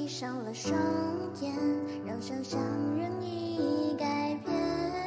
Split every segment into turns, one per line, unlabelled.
闭上了双眼让想象任意改变。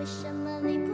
为什么你